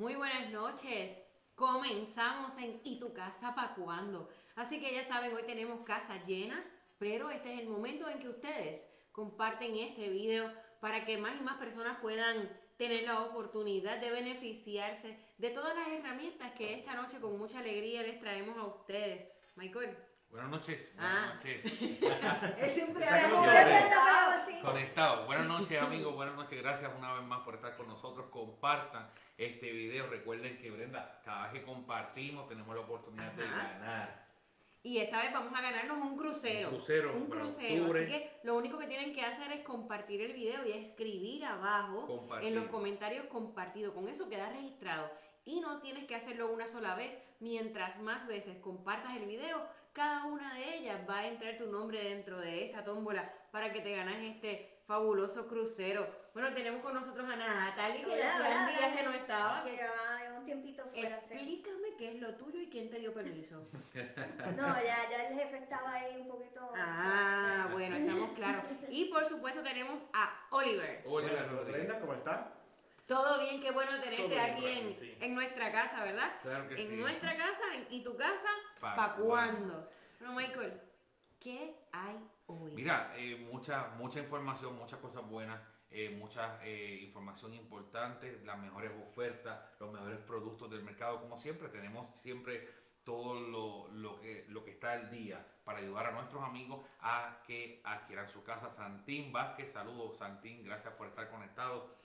Muy buenas noches. Comenzamos en ¿Y tu casa pa' cuándo? Así que ya saben, hoy tenemos casa llena, pero este es el momento en que ustedes comparten este video para que más y más personas puedan tener la oportunidad de beneficiarse de todas las herramientas que esta noche con mucha alegría les traemos a ustedes. Michael. Buenas noches, buenas Ah. noches. Es siempre conectado. Buenas noches, amigos. Buenas noches. Gracias una vez más por estar con nosotros. Compartan este video. Recuerden que, Brenda, cada vez que compartimos tenemos la oportunidad de ganar. Y esta vez vamos a ganarnos un crucero. Un crucero Un crucero. octubre. Así que lo único que tienen que hacer es compartir el video y escribir abajo Compartir. en los comentarios compartido. Con eso queda registrado. Y no tienes que hacerlo una sola vez. Mientras más veces compartas el video, cada una de ellas va a entrar tu nombre dentro de esta tómbola para que te ganas este fabuloso crucero. Bueno, tenemos con nosotros a Natalie, que ya hacía hola, días que no estaba. que- Llevaba un tiempito fuera. sí. Explícame qué es lo tuyo y quién te dio permiso. No, ya, ya el jefe estaba ahí un poquito. Ah, bueno, estamos claros. Y por supuesto tenemos a Oliver. Oliver ¿cómo está? Todo bien, qué bueno tenerte bien aquí en, sí. en nuestra casa, ¿verdad? Claro que en sí. nuestra casa en- y tu casa, ¿Pa' ¿pa' cuándo? Bueno, Michael, ¿qué hay hoy? Mira, eh, mucha, mucha información, muchas cosas buenas, eh, mucha eh, información importante, las mejores ofertas, los mejores productos del mercado. Como siempre, tenemos siempre todo lo, lo que, lo que está al día para ayudar a nuestros amigos a que adquieran su casa. Santín Vázquez, saludos Santín, gracias por estar conectado.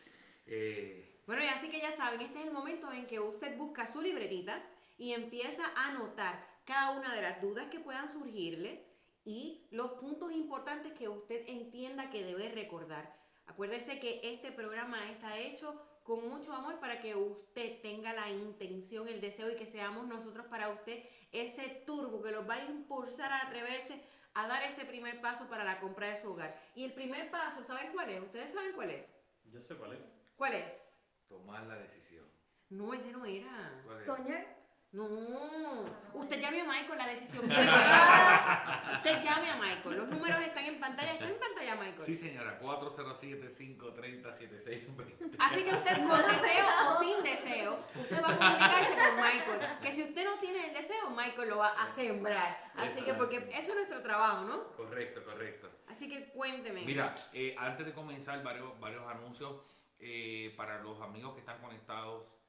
Eh, Bueno, y así que ya saben, este es el momento en que usted busca su libretita y empieza a anotar cada una de las dudas que puedan surgirle y los puntos importantes que usted entienda que debe recordar. Acuérdese que este programa está hecho con mucho amor para que usted tenga la intención, el deseo y que seamos nosotros para usted ese turbo que los va a impulsar a atreverse a dar ese primer paso para la compra de su hogar. Y el primer paso, ¿saben cuál es? ¿Ustedes saben cuál es? Yo sé cuál es. ¿Cuál es? tomar la decisión. No, ese no era. ¿Cuál es? Soñar. No, usted llame a Michael, la decisión. Usted llame a Michael, los números están en pantalla, está en pantalla Michael. Sí, señora, 407-530-7620. Así que usted con deseo o sin deseo, usted va a comunicarse con Michael. Que si usted no tiene el deseo, Michael lo va a sembrar. Así Eso que porque así. eso es nuestro trabajo, ¿no? Correcto, correcto. Así que cuénteme. Mira, eh, antes de comenzar, varios, varios anuncios eh, para los amigos que están conectados.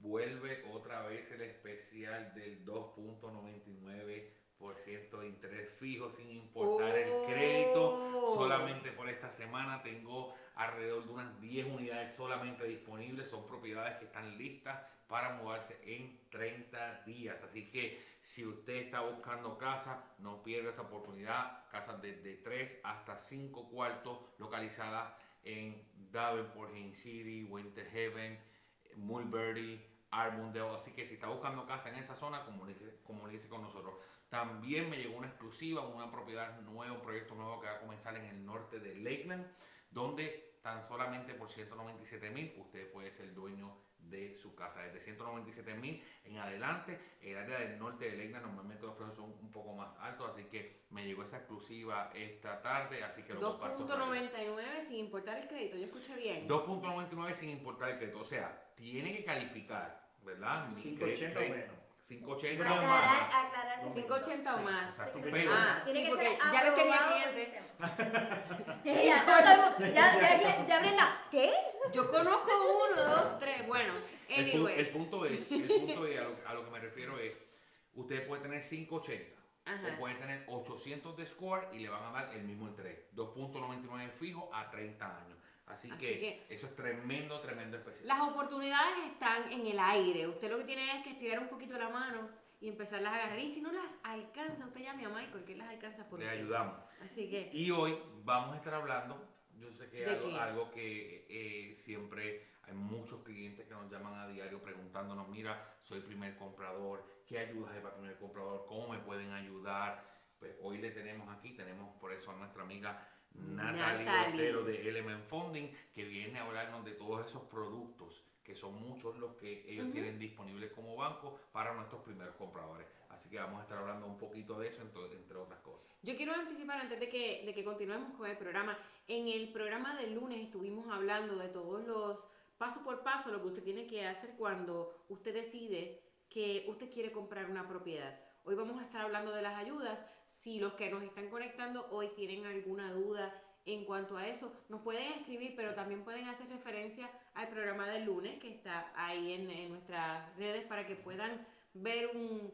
Vuelve otra vez el especial del 2.99% de interés fijo sin importar el crédito. Oh. Solamente por esta semana tengo alrededor de unas 10 unidades solamente disponibles. Son propiedades que están listas para mudarse en 30 días. Así que si usted está buscando casa, no pierda esta oportunidad. Casas desde 3 hasta 5 cuartos localizadas en Davenport, Haines City, Winter Haven, Mulberry, Arbondale. Así que si está buscando casa en esa zona, comuníquese, con nosotros. También me llegó una exclusiva, una propiedad nueva, un proyecto nuevo que va a comenzar en el norte de Lakeland, donde tan solamente por 197 mil usted puede ser dueño de su casa. Desde 197 mil en adelante, el área del norte de Lakeland normalmente los precios son un poco más altos, así que me llegó esa exclusiva esta tarde, así que lo comparto. por ahí. 2.99 sin importar el crédito, yo escuché bien. 2.99 sin importar el crédito. O sea, tiene que calificar, ¿verdad? Mi 580 o cre- menos. 580 o Aclarar, más. aclarar. No, 580 o Sí, más. exacto, Sí, pero- Ah, Tiene sí, que porque ser ya les tenía sistema. ya, el ya, ya, ya, Brenda, ¿qué? Yo conozco uno, dos, tres. Bueno, El, pu- anyway. el punto es, el punto es a, lo, a lo que me refiero es, usted puede tener 580 Ajá. o puede tener 800 de score y le van a dar el mismo interés, 2.99 fijo a 30 años. Así, Así que, que- eso es tremendo, tremendo especial. Las oportunidades están en el aire. Usted lo que tiene es que estirar un poquito la mano y empezarlas a agarrar. Y si no las alcanza, usted llame a Michael, que él las alcanza por Le usted. ayudamos. Así que, Y hoy vamos a estar hablando, yo sé que es algo que eh, siempre hay muchos clientes que nos llaman a diario preguntándonos, mira, soy primer comprador, ¿qué ayudas hay para primer comprador? ¿Cómo me pueden ayudar? Pues hoy le tenemos aquí, tenemos por eso a nuestra amiga Natalie, Natalie. Otero de Element Funding, que viene a hablarnos de todos esos productos que son muchos los que ellos tienen disponibles como banco para nuestros primeros compradores. Así que vamos a estar hablando un poquito de eso, entre, entre otras cosas. Yo quiero anticipar antes de que, de que continuemos con el programa. En el programa del lunes estuvimos hablando de todos los paso por paso lo que usted tiene que hacer cuando usted decide que usted quiere comprar una propiedad. Hoy vamos a estar hablando de las ayudas. Si los que nos están conectando hoy tienen alguna duda en cuanto a eso, nos pueden escribir, pero también pueden hacer referencia al programa del lunes que está ahí en, en nuestras redes para que puedan ver un,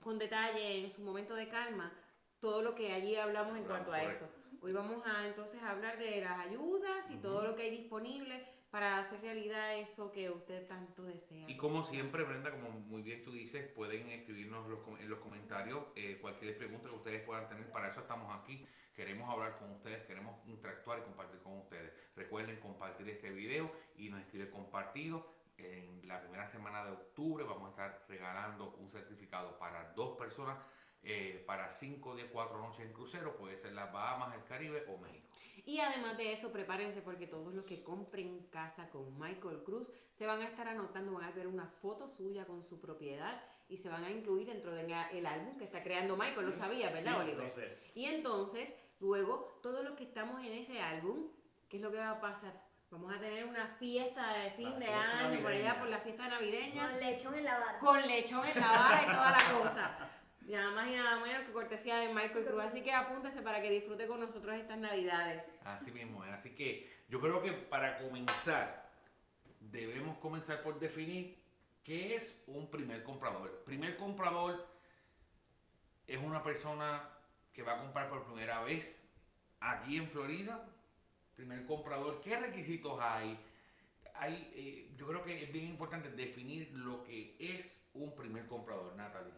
con detalle en su momento de calma todo lo que allí hablamos en cuanto a esto. Hoy vamos a entonces hablar de las ayudas y todo lo que hay disponible para hacer realidad eso que usted tanto desea. Y como siempre, Brenda, como muy bien tú dices, pueden escribirnos los en los comentarios eh, cualquier pregunta que ustedes puedan tener. Para eso estamos aquí. Queremos hablar con ustedes, queremos interactuar y compartir con ustedes. Recuerden compartir este video y nos escribe compartido. En la primera semana de octubre vamos a estar regalando un certificado para dos personas eh, para 5 de 4 noches en crucero. Puede ser las Bahamas, el Caribe o México. Y además de eso, prepárense porque todos los que compren casa con Michael Cruz se van a estar anotando, van a ver una foto suya con su propiedad y se van a incluir dentro del álbum que está creando Michael, lo sabía, ¿verdad, Sí, Oliver? lo sé. Y entonces, luego, todos los que estamos en ese álbum, ¿qué es lo que va a pasar? Vamos a tener una fiesta de fin La de año, por allá por la fiesta navideña, Con lechón en la barra. con lechón en la vara y toda la cosa. Nada más y nada menos que cortesía de Michael Cruz. Así que apúntese para que disfrute con nosotros estas navidades. Así mismo. Así que yo creo que para comenzar, debemos comenzar por definir qué es un primer comprador. Primer comprador es una persona que va a comprar por primera vez aquí en Florida. Primer comprador, ¿qué requisitos hay? hay eh, yo creo que es bien importante definir lo que es un primer comprador, Natalie.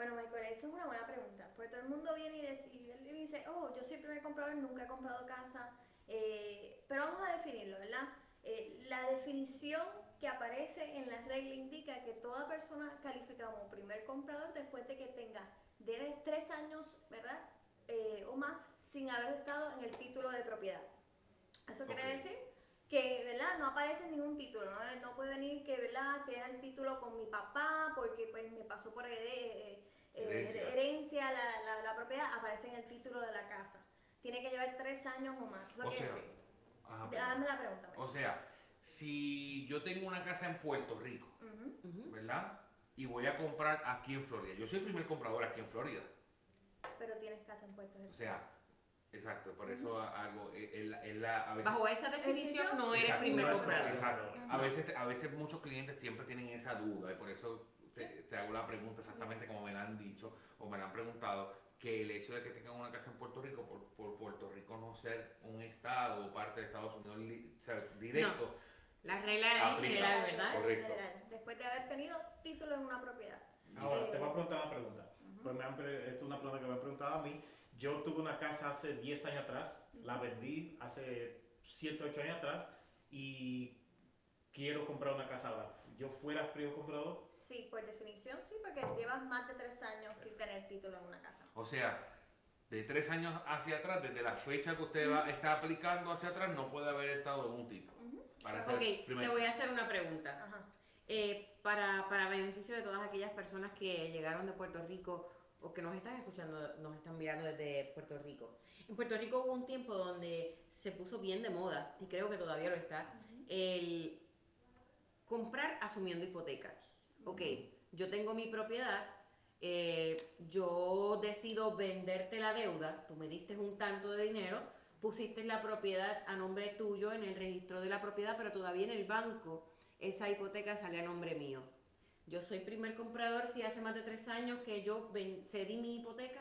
Bueno, Michael, eso es una buena pregunta. Porque todo el mundo viene y, dice- y dice, oh, yo soy primer comprador, nunca he comprado casa. Eh, pero vamos a definirlo, ¿verdad? Eh, la definición que aparece en la regla indica que toda persona califica como primer comprador después de que tenga de tres años, ¿verdad? Eh, o más sin haber estado en el título de propiedad. Eso quiere Ok. decir que, ¿verdad? No aparece en ningún título, ¿no? No puede venir que, ¿verdad? Que era el título con mi papá porque pues me pasó por hered- eh, eh, Herencia. herencia la, la- la propiedad, aparece en el título de la casa. Tiene que llevar tres años o más. Eso O quiere sea, decir. Ajá. Dame la pregunta. Michael. o sea, si yo tengo una casa en Puerto Rico. ¿verdad? Y voy a comprar aquí en Florida. Yo soy el primer comprador aquí en Florida. Pero tienes casa en Puerto Rico. O sea, exacto, por eso a- algo, eh, el- el- la- a veces... Bajo esa definición no eres Exacto, primer no comprador. Exacto. A veces, a veces muchos clientes siempre tienen esa duda y por eso te, te hago la pregunta exactamente como me la han dicho o me la han preguntado, que el hecho de que tengan una casa en Puerto Rico, por, por Puerto Rico no ser un estado o parte de Estados Unidos li- o sea, directo, La regla es en general, ¿verdad? En Correcto. general, después de haber tenido título en una propiedad. Ahora, Sí. te voy a preguntar una pregunta. Pues me han pre- esta es una pregunta que me han preguntado a mí. Yo tuve una casa hace 10 años atrás, la vendí hace 7, 8 años atrás y quiero comprar una casa ahora. ¿Yo fuera primer comprador? Sí, por definición sí, porque llevas más de tres años sin tener título en una casa. o sea, de tres años hacia atrás, desde la fecha que usted va, está aplicando hacia atrás, no puede haber estado en un título. Ujú. Para ser Ok, te voy a hacer una pregunta. Ajá. Eh, para, para beneficio de todas aquellas personas que llegaron de Puerto Rico o que nos están escuchando, nos están mirando desde Puerto Rico. En Puerto Rico hubo un tiempo donde se puso bien de moda, y creo que todavía lo está, el comprar asumiendo hipoteca. Ok, yo tengo mi propiedad, eh, yo decido venderte la deuda, tú me diste un tanto de dinero, pusiste la propiedad a nombre tuyo en el registro de la propiedad, pero todavía en el banco esa hipoteca sale a nombre mío. Yo soy primer comprador si hace más de tres años que yo cedí mi hipoteca.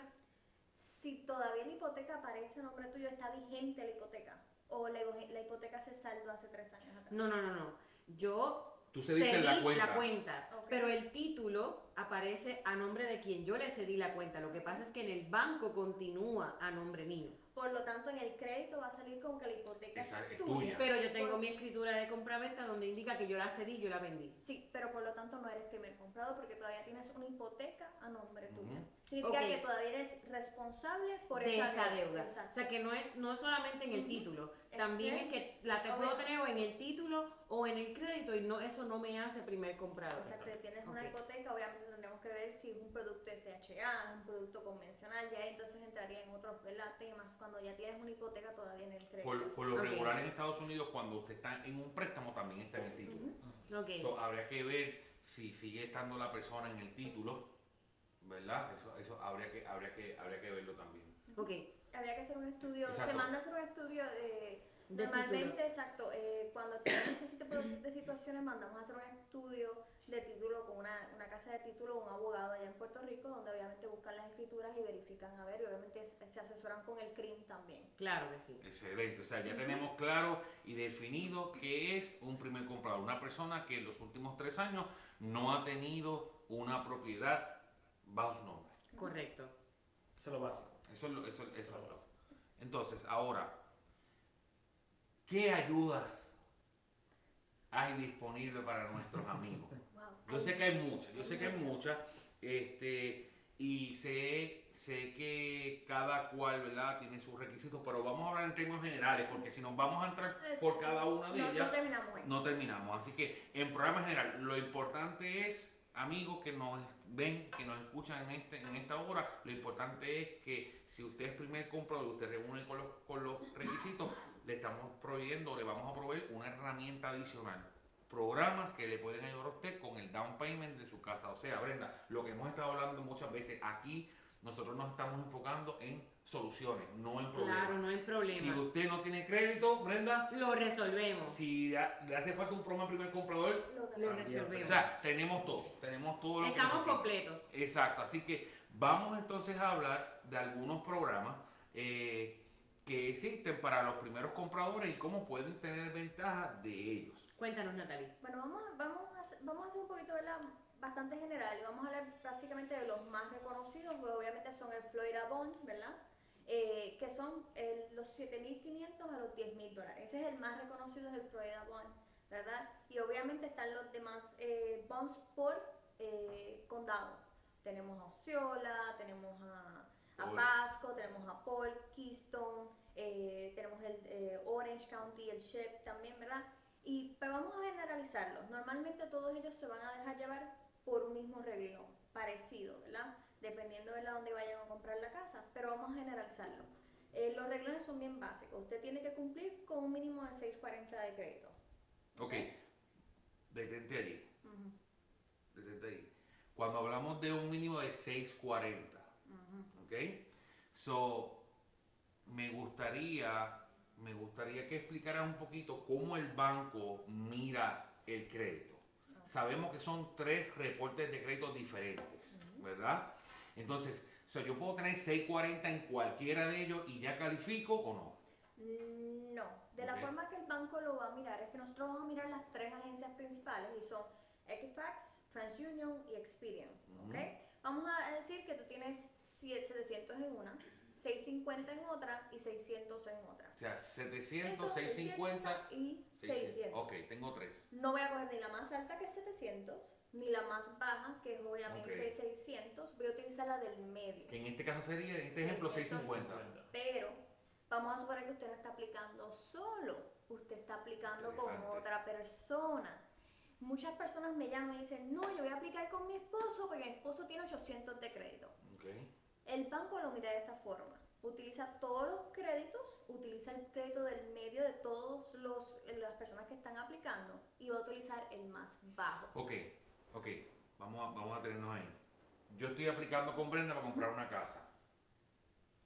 Si todavía la hipoteca aparece a nombre tuyo, está vigente la hipoteca. O la, la hipoteca se saldó hace tres años atrás. No, no, no, no. Yo Tú cediste la cuenta. pero el título aparece a nombre de quien yo le cedí la cuenta. Lo que pasa es que en el banco continúa a nombre mío. Por lo tanto, en el crédito va a salir con que la hipoteca Esa es tuya. tuya. Pero yo tengo Por- mi escritura de compraventa donde indica que yo la cedí y yo la vendí. Sí, pero por lo tanto no eres primer comprador porque todavía tienes una hipoteca a nombre tuyo. Ujú. Significa que todavía eres responsable por de esa, esa deuda. O sea que no es, no es solamente en el título, también que- es que la te puedo tener o en el título o en el crédito y no eso no me hace primer comprador. Exacto, y tienes una hipoteca, obviamente tendríamos que ver si es un producto FHA, un producto convencional, ya entonces entraría en otros ¿verdad? temas cuando ya tienes una hipoteca todavía en el crédito. Por, por lo regular en Estados Unidos, cuando usted está en un préstamo, también está en el título. Ok. So, habría que ver si sigue estando la persona en el título, ¿verdad? Eso, eso habría que, habría que, habría que verlo también. ok. Habría que hacer un estudio, Exacto. se manda a hacer un estudio de... De normalmente, título. exacto, eh, cuando tenemos ese tipo de situaciones mandamos a hacer un estudio de título con una, una casa de título, un abogado allá en Puerto Rico, donde obviamente buscan las escrituras y verifican, a ver, y obviamente se se asesoran con el CRIM también. Claro que sí. Excelente, o sea, ya tenemos claro y definido qué es un primer comprador. Una persona que en los últimos tres años no ha tenido una propiedad bajo su nombre. Correcto. Eso es lo básico. Eso es lo, eso, Entonces, ahora, ¿qué ayudas hay disponible para nuestros amigos? Yo sé que hay muchas, yo sé que hay muchas, este, y sé, sé que cada cual, ¿verdad?, tiene sus requisitos, pero vamos a hablar en términos generales, porque si nos vamos a entrar por cada una de no, ellas, No terminamos no terminamos. Así que en programa general, lo importante es, amigos que nos ven, que nos escuchan en, este, en esta hora, lo importante es que si usted es primer comprador y usted reúne con los, con los requisitos, le estamos proveyendo, le vamos a proveer una herramienta adicional. Programas que le pueden ayudar a usted con el down payment de su casa. O sea, Brenda, lo que hemos estado hablando muchas veces, aquí nosotros nos estamos enfocando en soluciones, no en problemas. Claro, no hay Si problema. usted no tiene crédito, Brenda, Lo resolvemos. si ya- le hace falta un programa primer comprador, Lo Lo tenemos. o resolvemos. sea, tenemos todo, tenemos todo lo que Estamos completos. Exacto, así que vamos entonces a hablar de algunos programas eh, que existen para los primeros compradores y cómo pueden tener ventaja de ellos. Cuéntanos, Natalie. Bueno, vamos, a- vamos, a, hacer- vamos a hacer un poquito ¿verdad? bastante general y vamos a hablar básicamente de los más reconocidos, pues obviamente son el Florida Bond, ¿verdad? Eh, que son el- los 7.500 a los 10.000 dólares. Ese es el más reconocido, es el Florida Bond, ¿verdad? Y obviamente están los demás eh, bonds por eh, condado. Tenemos a Osceola, tenemos a, a. Pasco, tenemos a Paul, Keystone, eh, tenemos el eh, Orange County, el Shep también, ¿verdad? Y pero vamos a generalizarlos. Normalmente todos ellos se van a dejar llevar por un mismo reglón, parecido, ¿verdad? Dependiendo de la donde vayan a comprar la casa, pero vamos a generalizarlo. Eh, los reglones son bien básicos. Usted tiene que cumplir con un mínimo de 640 de crédito. Ok, detente allí, detente allí. Cuando hablamos de un mínimo de 640, ujú. ¿ok? So, me gustaría, me gustaría que explicaras un poquito cómo el banco mira el crédito. Sabemos que son tres reportes de crédito diferentes, ¿verdad? Entonces, so, yo puedo tener 640 en cualquiera de ellos y ya califico o no. Mm, No, de la forma que el banco lo va a mirar es que nosotros vamos a mirar las tres agencias principales y son Equifax, TransUnion y Experian. ¿ok? Vamos a decir que tú tienes 700 en una, 650 en otra y 600 en otra. O sea, 700, Entonces, 650, y 600. 600. Ok, tengo tres. No voy a coger ni la más alta que es 700, ni la más baja que es obviamente Ok. 600. Voy a utilizar la del medio. Que en este caso sería, en este ejemplo, 650. 650. Pero vamos a suponer que usted no está aplicando solo, usted está aplicando con otra persona. Muchas personas me llaman y dicen, no, yo voy a aplicar con mi esposo porque mi esposo tiene 800 de crédito. Ok. El banco lo mira de esta forma. Utiliza todos los créditos, utiliza el crédito del medio de todas las personas que están aplicando y va a utilizar el más bajo. Ok, ok, vamos a, vamos a tenernos ahí. Yo estoy aplicando con Brenda para comprar una casa.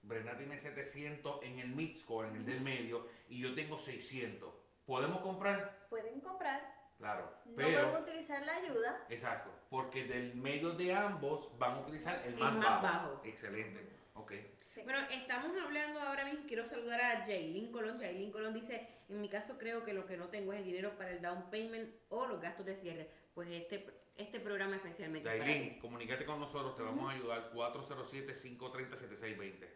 Brenda tiene 700 en el mid score, en el del medio, y yo tengo 600. ¿Podemos comprar? Pueden comprar, Claro, no pero... pueden utilizar la ayuda. Exacto, porque del medio de ambos van a utilizar el El más, bajo. bajo. Excelente, ok. Sí. Bueno, estamos hablando ahora mismo, quiero saludar a Jaylin Colón. Jaylin Colón dice, en mi caso creo que lo que no tengo es el dinero para el down payment o los gastos de cierre. Pues este, este programa especialmente ti. comunícate con nosotros, te vamos a ayudar 407-530-7620.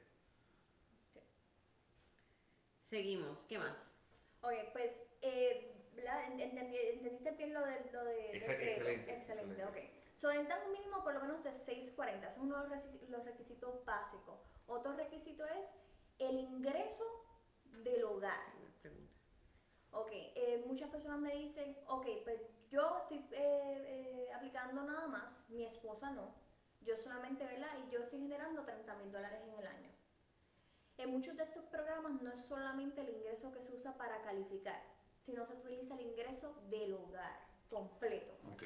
Seguimos, ¿qué más? Ok, pues, eh, entendí- ¿entendiste bien lo de, lo de excelente, Excelente, excelente. ok. So, necesitan un mínimo por lo menos de 640, son los los requisitos básicos. Otro requisito es el ingreso del hogar. Ok, eh, muchas personas me dicen, ok, pues yo estoy eh, eh, aplicando nada más, mi esposa no, yo solamente, ¿verdad? Y yo estoy generando 30 mil dólares en el año. En muchos de estos programas no es solamente el ingreso que se usa para calificar, sino se utiliza el ingreso del hogar completo. Ok.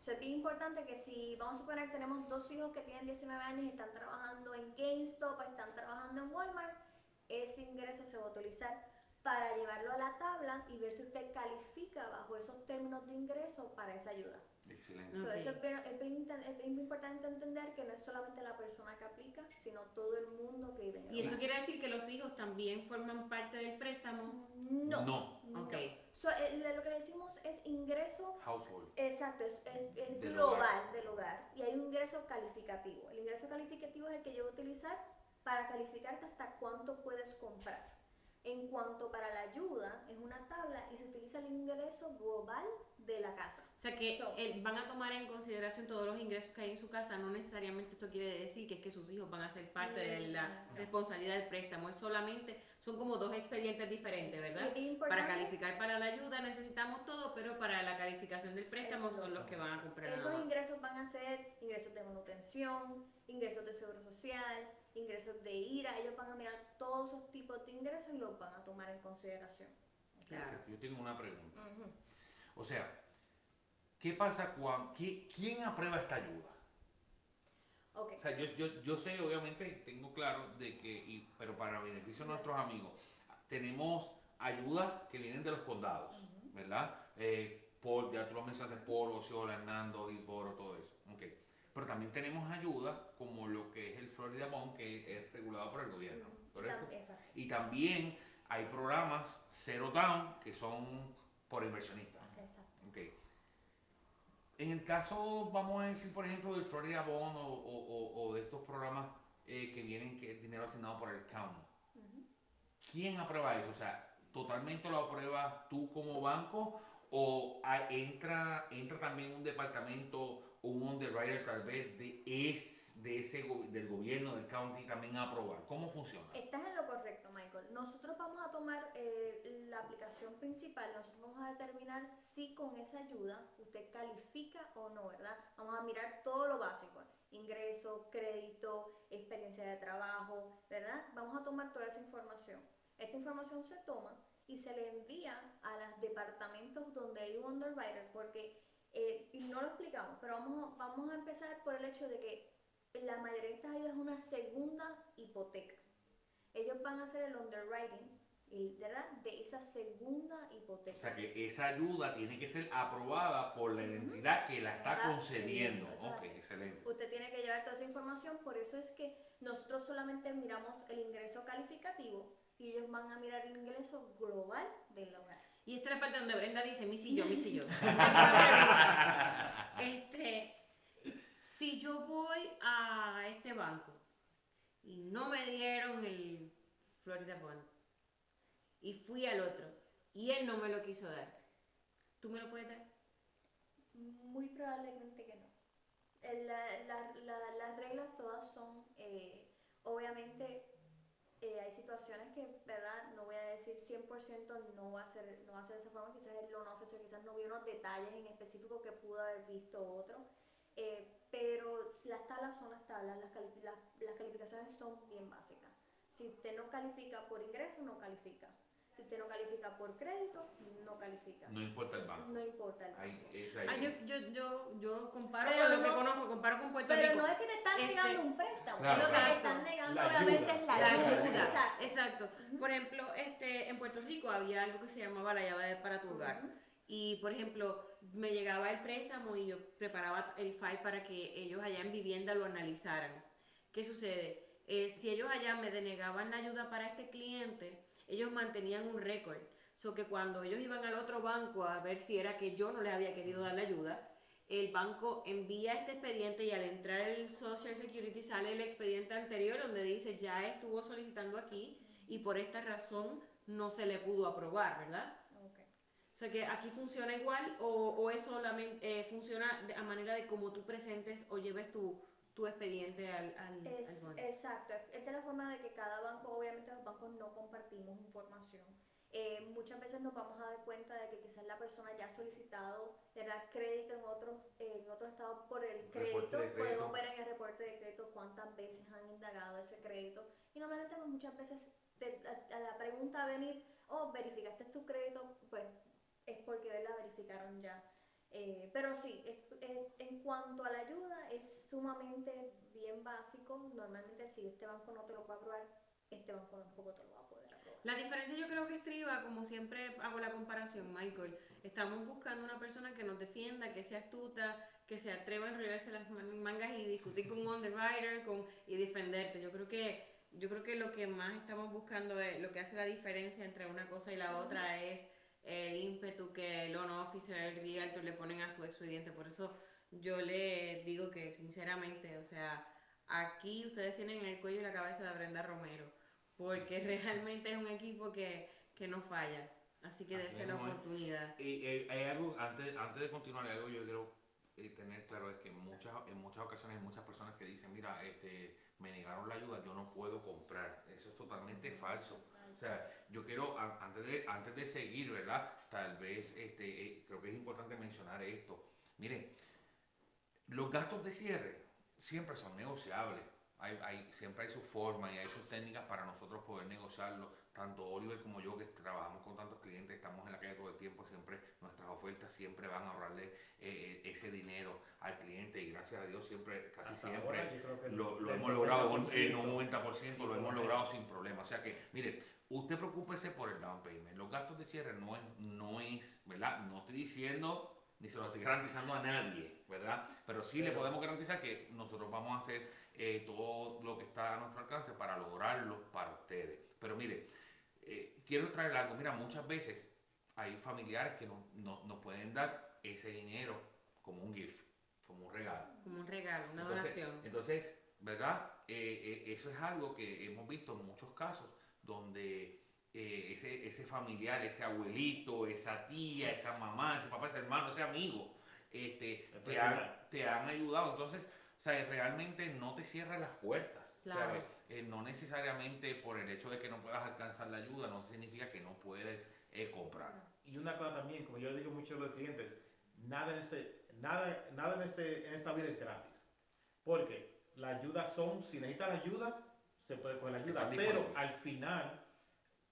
So, es bien importante que si, vamos a suponer que tenemos dos hijos que tienen 19 años y están trabajando en GameStop, están trabajando en Walmart, ese ingreso se va a utilizar para llevarlo a la tabla y ver si usted califica bajo esos términos de ingreso para esa ayuda. Excelente. So, eso es, bien, es bien inten- es bien importante entender que no es solamente la persona que aplica, sino todo el mundo que vive en el Y eso quiere decir que los hijos también forman parte del préstamo. No. No. no. Ok. So, eh, lo que le decimos es ingreso Household. Exacto, es, es- es Del global hogar. del hogar y hay un ingreso calificativo. El ingreso calificativo es el que yo voy a utilizar para calificarte hasta cuánto puedes comprar. En cuanto para la ayuda, es una tabla y se utiliza el ingreso global de la casa. O sea que So- eh, van a tomar en consideración todos los ingresos que hay en su casa. No necesariamente esto quiere decir que es que sus hijos van a ser parte de la No. responsabilidad del préstamo. Es solamente, son como dos expedientes diferentes, ¿verdad? Para calificar para la ayuda necesitamos todo, pero para la calificación del préstamo son los que van a comprar. Esos ingresos van a ser ingresos de manutención, ingresos de seguro social, ingresos de IRA. Ellos van a mirar todos esos tipos de ingresos y los van a tomar en consideración. Claro. Yo tengo una pregunta. O sea, ¿qué pasa cuando... ¿Quién aprueba esta ayuda? Ok. O sea, yo, yo, yo sé, obviamente, tengo claro de que, y- pero para beneficio de nuestros amigos, tenemos ayudas que vienen de los condados, ¿verdad? Eh, por, ya tú lo mencionaste, por Osceola, Hernando, Hillsborough, todo eso. Pero también tenemos ayuda como lo que es el Florida Bond, que es regulado por el gobierno, ¿correcto? Exacto. Y también hay programas Zero Down, que son por inversionistas. Exacto. Ok. En el caso, vamos a decir, por ejemplo, del Florida Bond o, o- de estos programas eh, que vienen, que es dinero asignado por el county, Ujú. ¿quién aprueba eso? O sea, ¿totalmente lo apruebas tú como banco o hay- entra, entra también un departamento un underwriter tal vez de, es, de ese, del gobierno, del county también a aprobar? ¿Cómo funciona? Estás en lo correcto, Michael. Nosotros vamos a tomar eh, la aplicación principal, nosotros vamos a determinar si con esa ayuda usted califica o no, ¿verdad? Vamos a mirar todo lo básico, ingreso, crédito, experiencia de trabajo, ¿verdad? Vamos a tomar toda esa información. Esta información se toma y se le envía a los departamentos donde hay un underwriter, porque, eh, y no lo explicamos, pero vamos, vamos a empezar por el hecho de que la mayoría de estas ayudas es una segunda hipoteca. Ellos van a hacer el underwriting. De esa segunda O hipoteca. sea que esa ayuda tiene que ser aprobada por la entidad que la está Está concediendo. Ok, excelente. Usted tiene que llevar toda esa información, por eso es que nosotros solamente miramos el ingreso calificativo y ellos van a mirar el ingreso global del hogar. Y esta es la parte donde Brenda dice, mi si yo, mi si yo. este, si yo voy a este banco y no me dieron el Florida Bond y fui al otro y él no me lo quiso dar, ¿tú me lo puedes dar? Muy probablemente que no. Eh, la- la- la- las reglas todas son, eh, obviamente, eh, hay situaciones que, ¿verdad? No voy a decir 100% no va a ser, no va a ser de esa forma, quizás el loan officer quizás no vio unos detalles en específico que pudo haber visto otro, eh, pero las tablas son las tablas, las, las, las calificaciones son bien básicas. Si usted no califica por ingreso, no califica. Si usted no califica por crédito, no califica. No importa el banco. No importa el Ahí, banco. es ahí. Ah, yo, yo, yo, yo comparo Pero con lo que no- conozco, comparo con Puerto Pero Rico. no es que te están Este, negando un préstamo, claro, lo que te exacto. están negando La obviamente ayuda. es la, La ayuda. ayuda, Exacto. exacto. Por ejemplo, este, en Puerto Rico había algo que se llamaba la llave para tu hogar. Y, por ejemplo, me llegaba el préstamo y yo preparaba el file para que ellos allá en vivienda lo analizaran. ¿Qué sucede? Eh, si ellos allá me denegaban la ayuda para este cliente, ellos mantenían un récord. So que cuando ellos iban al otro banco a ver si era que yo no les había querido dar la ayuda, el banco envía este expediente y al entrar el Social Security sale el expediente anterior donde dice ya estuvo solicitando aquí y por esta razón no se le pudo aprobar, ¿verdad? Ok. O sea que aquí funciona igual o, o es solamente eh, funciona de, a manera de cómo tú presentes o lleves tu, tu expediente al, al, Es, al bono. exacto, es de la forma de que cada banco, obviamente los bancos no compartimos información. Eh, muchas veces nos vamos a dar cuenta de que quizás la persona ya ha solicitado ¿verdad? crédito en otros en otro estado por el crédito. de crédito. Podemos ver en el reporte de crédito cuántas veces han indagado ese crédito Y normalmente pues, muchas veces te- a, a la pregunta a venir, oh, verificaste tu crédito, pues es porque ¿verdad? verificaron ya. Eh, pero sí, es- es- cuanto a la ayuda, es sumamente bien básico. Normalmente si este banco no te lo puede aprobar, este banco tampoco te lo va a poder aprobar. La diferencia yo creo que estriba, como siempre hago la comparación, Michael, estamos buscando una persona que nos defienda, que sea astuta, que se atreva a enrollarse las man- mangas y discutir con un underwriter con, y defenderte. Yo creo que yo creo que lo que más estamos buscando es lo que hace la diferencia entre una cosa y la otra es el ímpetu que el loan officer, el realtor le ponen a su expediente. Por eso yo le digo que sinceramente, o sea, aquí ustedes tienen en el cuello y la cabeza de Brenda Romero porque realmente es un equipo que, que no falla. Así que dése la oportunidad. Y, eh, hay algo, antes, antes de continuar, hay algo yo quiero eh, tener claro, es que en muchas, en muchas ocasiones hay muchas personas que dicen, mira, este, me negaron la ayuda, yo no puedo comprar. Eso es totalmente falso. O sea, yo quiero, a- antes de, antes de seguir, ¿verdad? Tal vez, este, eh, creo que es importante mencionar esto. Miren, los gastos de cierre siempre son negociables. Hay, hay- siempre hay su forma y hay sus técnicas para nosotros poder negociarlo. Tanto Oliver como yo, que trabajamos con tantos clientes, estamos en la calle todo el tiempo, siempre nuestras ofertas siempre van a ahorrarle eh, eh, ese dinero al cliente y gracias a Dios siempre, casi Hasta siempre, ahora lo, lo hemos logrado en 90%, un 90%, lo hemos logrado sin problema. O sea que, mire, usted preocúpese por el down payment. Los gastos de cierre no es, no es, ¿verdad? No estoy diciendo ni se lo estoy garantizando a nadie, ¿verdad? Pero sí le podemos garantizar que nosotros vamos a hacer eh, todo lo que está a nuestro alcance para lograrlo para ustedes. Pero mire, eh, quiero traer algo. Mira, muchas veces hay familiares que no- no- nos pueden dar ese dinero como un gift, como un regalo. Como un regalo, una Entonces, donación. entonces, ¿verdad? Eh, eso es algo que hemos visto en muchos casos donde eh, ese, ese familiar, ese abuelito, esa tía, esa mamá, ese papá, ese hermano, ese amigo, este, Es te, han, te han ayudado. Entonces, o sea, realmente no te cierran las puertas. Claro. ¿sabes? Eh, no necesariamente por el hecho de que no puedas alcanzar la ayuda, no significa que no puedes eh, comprar. Y una cosa también, como yo le digo mucho a los clientes, nada en, este, nada, nada en, este, en esta vida es gratis. Porque la ayuda son, si necesitas la ayuda, se puede coger la ayuda. Pero al final,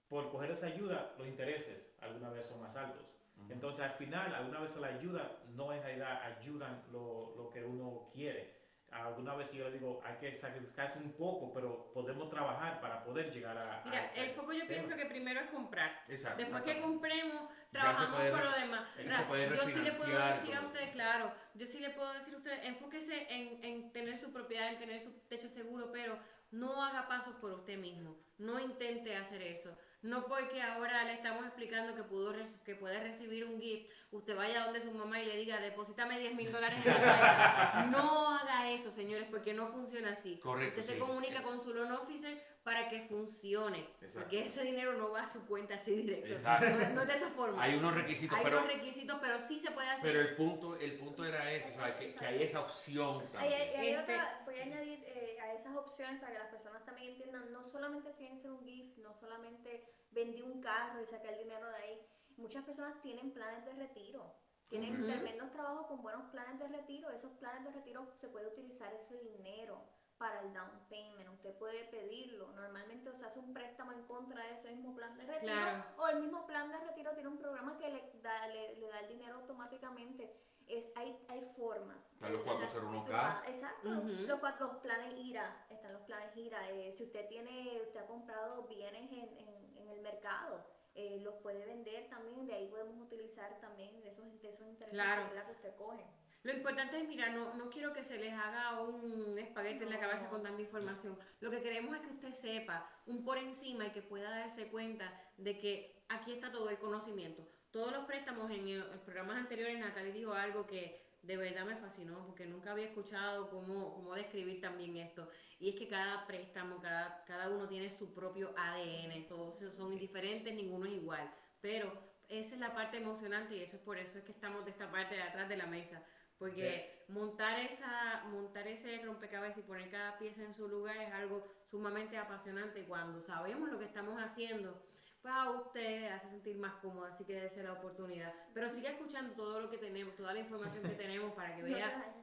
por coger esa ayuda, los intereses alguna vez son más altos. Ujú. Entonces al final, alguna vez la ayuda no en realidad ayudan lo, lo que uno quiere. Alguna vez yo le digo, hay que sacrificarse un poco, pero podemos trabajar para poder llegar a... a Mira, ese el foco yo tema. pienso que primero es comprar. Exacto. Después que compremos, trabajamos puede con lo demás. Yo sí le puedo decir a ustedes, claro, yo sí le puedo decir a ustedes, enfóquese en, en tener su propiedad, en tener su techo seguro, pero no haga pasos por usted mismo. No intente hacer eso. No porque ahora le estamos explicando que, pudo que puede recibir un gift, usted vaya donde su mamá y le diga, deposítame 10 mil dólares en mi cuenta. No haga eso, señores, porque no funciona así. Correcto, Usted se sí. comunica con su loan officer para que funcione. Exacto. Porque ese dinero no va a su cuenta así directo. Exacto. No, no es de esa forma. Hay unos requisitos, Hay pero, unos requisitos, pero sí se puede hacer. pero el punto, el punto era eso, o sea, que, que hay esa opción Hay- hay- Este- otra- voy a añadir eh, a esas opciones para que las personas también entiendan, no solamente que ser un gift, no solamente vendí un carro y saqué el dinero de ahí. Muchas personas tienen planes de retiro, tienen tremendos trabajos con buenos planes de retiro. Esos planes de retiro se puede utilizar ese dinero para el down payment. Usted puede pedirlo. Normalmente se hace un préstamo en contra de ese mismo plan de retiro. Claro. O el mismo plan de retiro tiene un programa que le da, le, le da el dinero automáticamente. Es, hay, hay formas. Están los El- el- 401k. Exacto. Ujú. los, los planes IRA, están los planes IRA. eh, si usted tiene, usted ha comprado bienes en, en- en el mercado, eh, los puede vender también, de ahí podemos utilizar también de esos, de esos intereses Claro. que usted coge. Lo importante es, mira, no, no quiero que se les haga un espaguete en la No. cabeza con tanta información. Lo que queremos es que usted sepa un por encima y que pueda darse cuenta de que aquí está todo el conocimiento. Todos los préstamos en, el- en programas anteriores, Natalie dijo algo que de verdad me fascinó porque nunca había escuchado cómo, cómo describir también esto. Y es que cada préstamo, cada, cada uno tiene su propio ADN. Todos son diferentes, ninguno es igual. Pero esa es la parte emocionante y eso es por eso es que estamos de esta parte de atrás de la mesa. Porque montar esa, montar ese rompecabezas y poner cada pieza en su lugar es algo sumamente apasionante. Cuando sabemos lo que estamos haciendo, pues a usted hace sentir más cómodo, así que dése la oportunidad. Pero siga escuchando todo lo que tenemos, toda la información que tenemos para que vea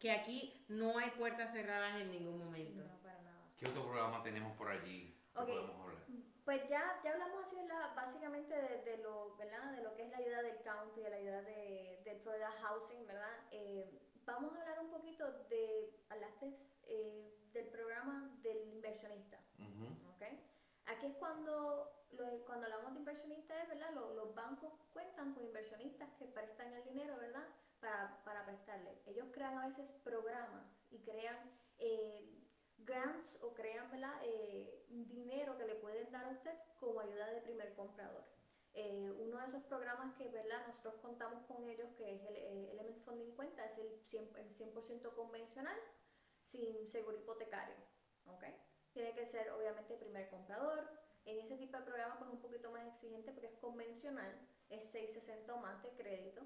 que aquí no hay puertas cerradas en ningún momento. No, para nada. ¿Qué otro programa tenemos por allí que Ok. podemos hablar? Pues ya, ya hablamos así la- básicamente de, de lo, ¿verdad? de lo que es la ayuda del county, de la ayuda de, del Florida Housing, ¿verdad? Eh, vamos a hablar un poquito de, hablaste eh, del programa del inversionista. ¿ok? Aquí es cuando, lo- cuando hablamos de inversionistas, ¿verdad? Los, los bancos cuentan con inversionistas que prestan el dinero, ¿verdad? Para, para prestarle. Ellos crean a veces programas y crean eh, grants o crean. Eh, dinero que le pueden dar a usted como ayuda de primer comprador. Eh, uno de esos programas que ¿verdad? nosotros contamos con ellos, que es el eh, Element Funding Cuenta, es el 100%, el 100% convencional, sin seguro hipotecario. ¿ok? Tiene que ser obviamente primer comprador. En ese tipo de programa pues un poquito más exigente porque es convencional, es 660 o más de crédito,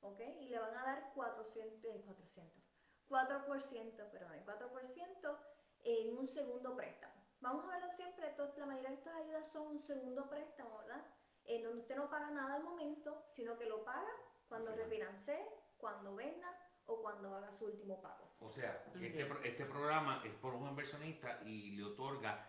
¿ok? Y le van a dar 400, eh, 400, 4%, perdón, 4% en un segundo préstamo. Vamos a verlo siempre, la mayoría de estas ayudas son un segundo préstamo, ¿verdad? En donde usted no paga nada al momento, sino que lo paga cuando refinancie, cuando venda o cuando haga su último pago. O sea, que este, este programa es por un inversionista y le otorga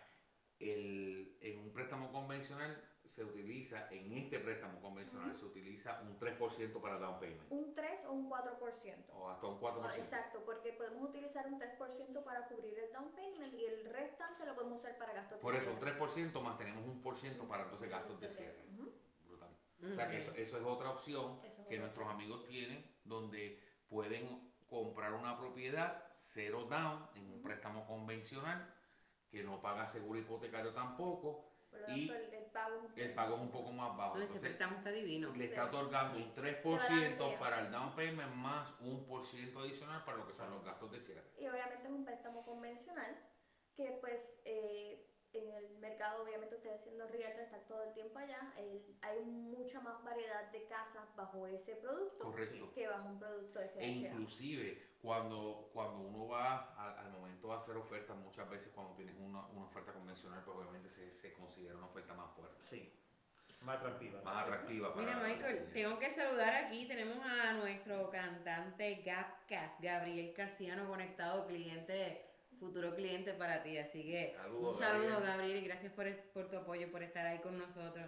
el, en un préstamo convencional se utiliza, en este préstamo convencional se utiliza un 3% para down payment Un 3 o un 4%. o hasta un 4%. Ah, Exacto, porque podemos utilizar un 3% para cubrir el down payment y el restante lo podemos usar para gastos Por de eso, un cierre. 3% más tenemos un por ciento para entonces gastos de cierre. Brutal. O sea que eso, eso es otra opción Eso es que otra nuestros amigos tienen donde pueden comprar una propiedad cero down en un préstamo convencional que no paga seguro hipotecario tampoco, Por lo y el, el pago, es un el pago es un poco más bajo. No, ese Entonces, préstamo está divino. le está otorgando un Se 3% balancea. para el down payment más un por ciento adicional para lo que son los gastos de cierre. Y obviamente es un préstamo convencional que pues eh, en el mercado, obviamente ustedes siendo realtor están todo el tiempo allá, el- hay mucha más variedad de casas bajo ese producto Correcto. que bajo un producto de E inclusive cuando, cuando uno va a- al momento de hacer ofertas, muchas veces cuando tienes una, una oferta convencional, pues obviamente se, se considera una oferta más fuerte, Sí, más atractiva. más atractiva. para Mira, Michael, tengo que saludar aquí. Tenemos a nuestro cantante Cas, Gabriel Casiano, conectado, cliente, futuro cliente para ti. Así que Saludos, un saludo, Gabriel. Gabriel, y gracias por, el- por tu apoyo, por estar ahí con nosotros.